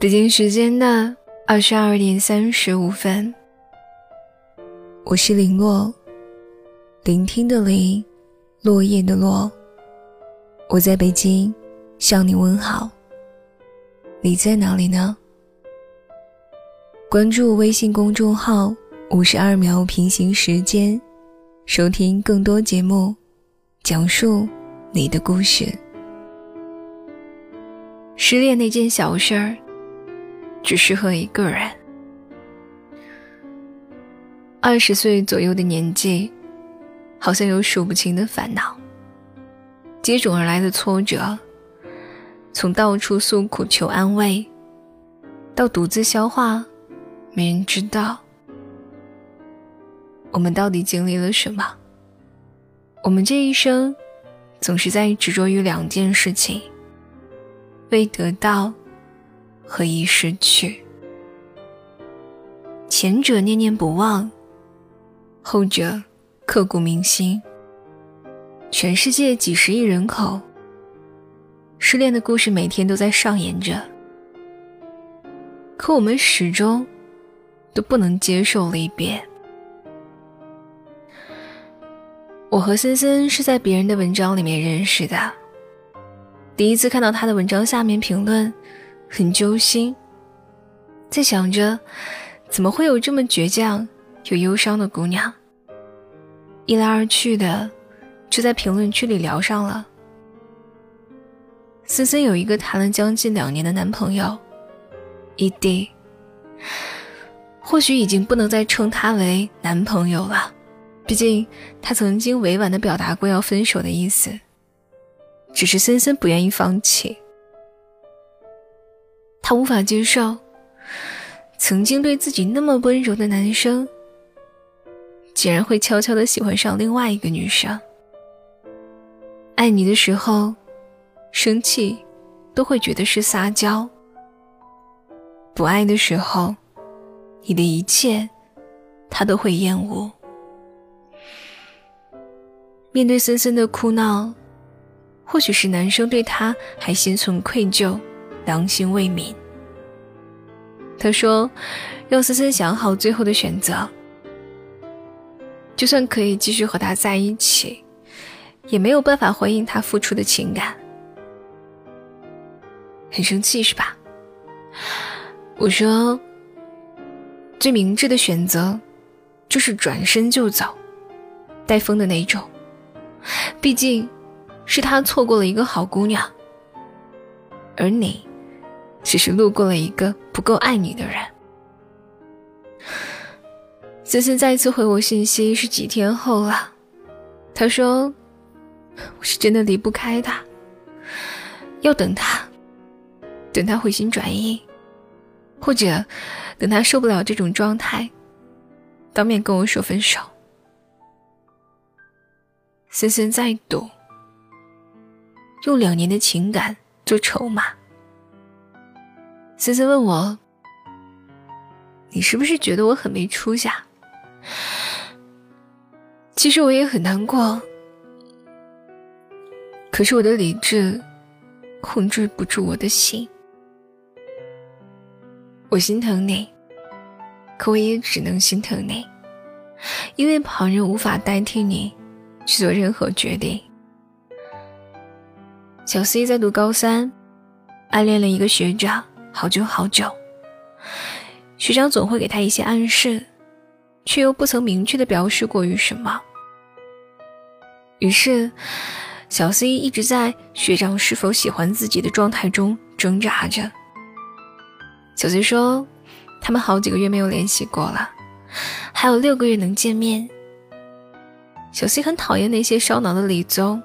北京时间的二十二点三十五分，我是林落，聆听的林，落叶的落。我在北京向你问好，你在哪里呢？关注微信公众号“五十二秒平行时间”，收听更多节目，讲述你的故事。失恋那件小事儿。只适合一个人。二十岁左右的年纪，好像有数不清的烦恼，接踵而来的挫折，从到处诉苦求安慰，到独自消化，没人知道我们到底经历了什么。我们这一生，总是在执着于两件事情，未得到。和已失去，前者念念不忘，后者刻骨铭心。全世界几十亿人口，失恋的故事每天都在上演着，可我们始终都不能接受离别。我和森森是在别人的文章里面认识的，第一次看到他的文章下面评论。很揪心，在想着怎么会有这么倔强又忧伤的姑娘。一来二去的，就在评论区里聊上了。森森有一个谈了将近两年的男朋友，异地，或许已经不能再称他为男朋友了，毕竟他曾经委婉的表达过要分手的意思，只是森森不愿意放弃。他无法接受，曾经对自己那么温柔的男生，竟然会悄悄的喜欢上另外一个女生。爱你的时候，生气都会觉得是撒娇；不爱的时候，你的一切他都会厌恶。面对森森的哭闹，或许是男生对他还心存愧疚。良心未泯。他说：“让森森想好最后的选择，就算可以继续和他在一起，也没有办法回应他付出的情感。很生气是吧？”我说：“最明智的选择，就是转身就走，带风的那种。毕竟，是他错过了一个好姑娘，而你。”只是路过了一个不够爱你的人。森森再一次回我信息是几天后了，他说：“我是真的离不开他，要等他，等他回心转意，或者等他受不了这种状态，当面跟我说分手。”森森在赌，用两年的情感做筹码。思思问我：“你是不是觉得我很没出息？”啊其实我也很难过，可是我的理智控制不住我的心。我心疼你，可我也只能心疼你，因为旁人无法代替你去做任何决定。小 C 在读高三，暗恋了一个学长。好久好久，学长总会给他一些暗示，却又不曾明确的表示过于什么。于是，小 C 一直在学长是否喜欢自己的状态中挣扎着。小 C 说，他们好几个月没有联系过了，还有六个月能见面。小 C 很讨厌那些烧脑的理综，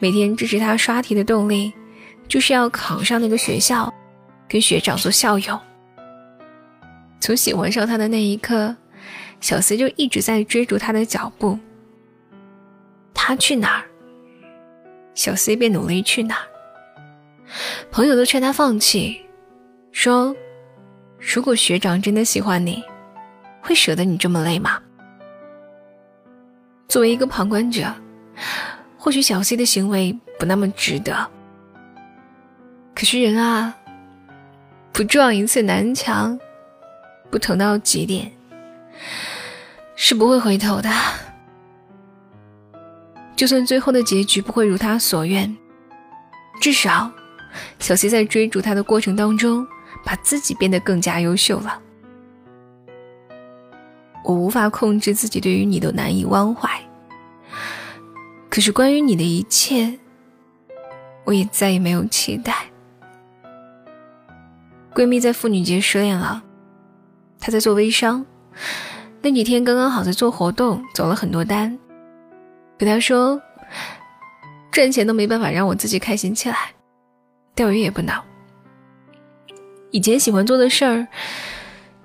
每天支持他刷题的动力，就是要考上那个学校。跟学长做校友，从喜欢上他的那一刻，小 C 就一直在追逐他的脚步。他去哪儿，小 C 便努力去哪儿。朋友都劝他放弃，说：“如果学长真的喜欢你，会舍得你这么累吗？”作为一个旁观者，或许小 C 的行为不那么值得。可是人啊。不撞一次南墙，不疼到极点，是不会回头的。就算最后的结局不会如他所愿，至少，小溪在追逐他的过程当中，把自己变得更加优秀了。我无法控制自己对于你的难以忘怀，可是关于你的一切，我也再也没有期待。闺蜜在妇女节失恋了，她在做微商，那几天刚刚好在做活动，走了很多单。给她说，赚钱都没办法让我自己开心起来，钓鱼也不恼。以前喜欢做的事儿，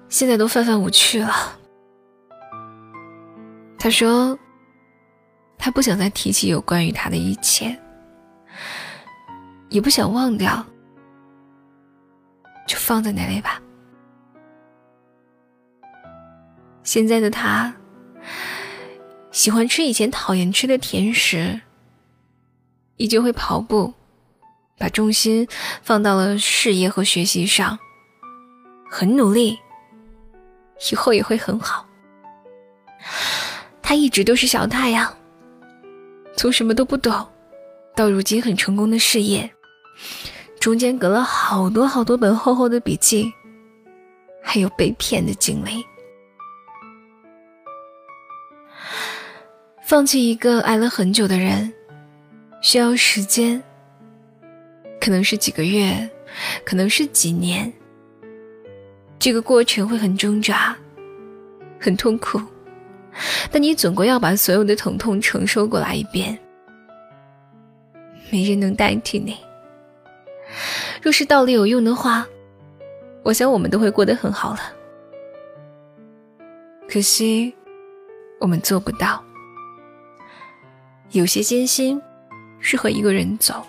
现在都泛泛无趣了。他说：“他不想再提起有关于他的一切，也不想忘掉，就放在那里吧。现在的他喜欢吃以前讨厌吃的甜食，依旧会跑步，把重心放到了事业和学习上，很努力，以后也会很好。”他一直都是小太阳，从什么都不懂，到如今很成功的事业，中间隔了好多好多本厚厚的笔记，还有被骗的经历。放弃一个爱了很久的人，需要时间，可能是几个月，可能是几年，这个过程会很挣扎，很痛苦。但你总归要把所有的疼痛承受过来一遍，没人能代替你。若是道理有用的话，我想我们都会过得很好了。可惜，我们做不到。有些艰辛，适合一个人走。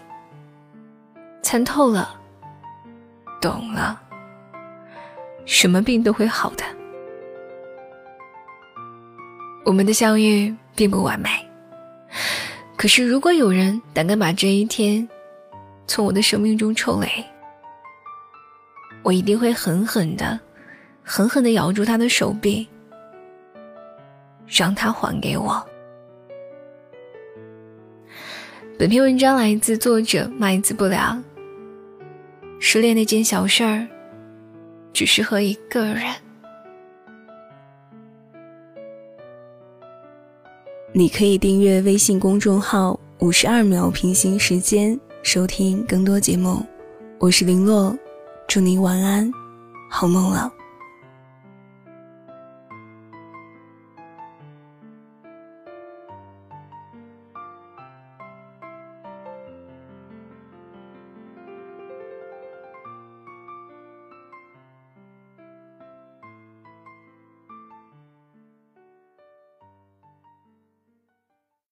参透了，懂了，什么病都会好的。我们的相遇并不完美，可是如果有人胆敢把这一天从我的生命中抽离，我一定会狠狠的、狠狠的咬住他的手臂，让他还给我。本篇文章来自作者麦子不良。失恋那件小事儿，只适合一个人。你可以订阅微信公众号“五十二秒平行时间”，收听更多节目。我是林洛，祝您晚安，好梦了。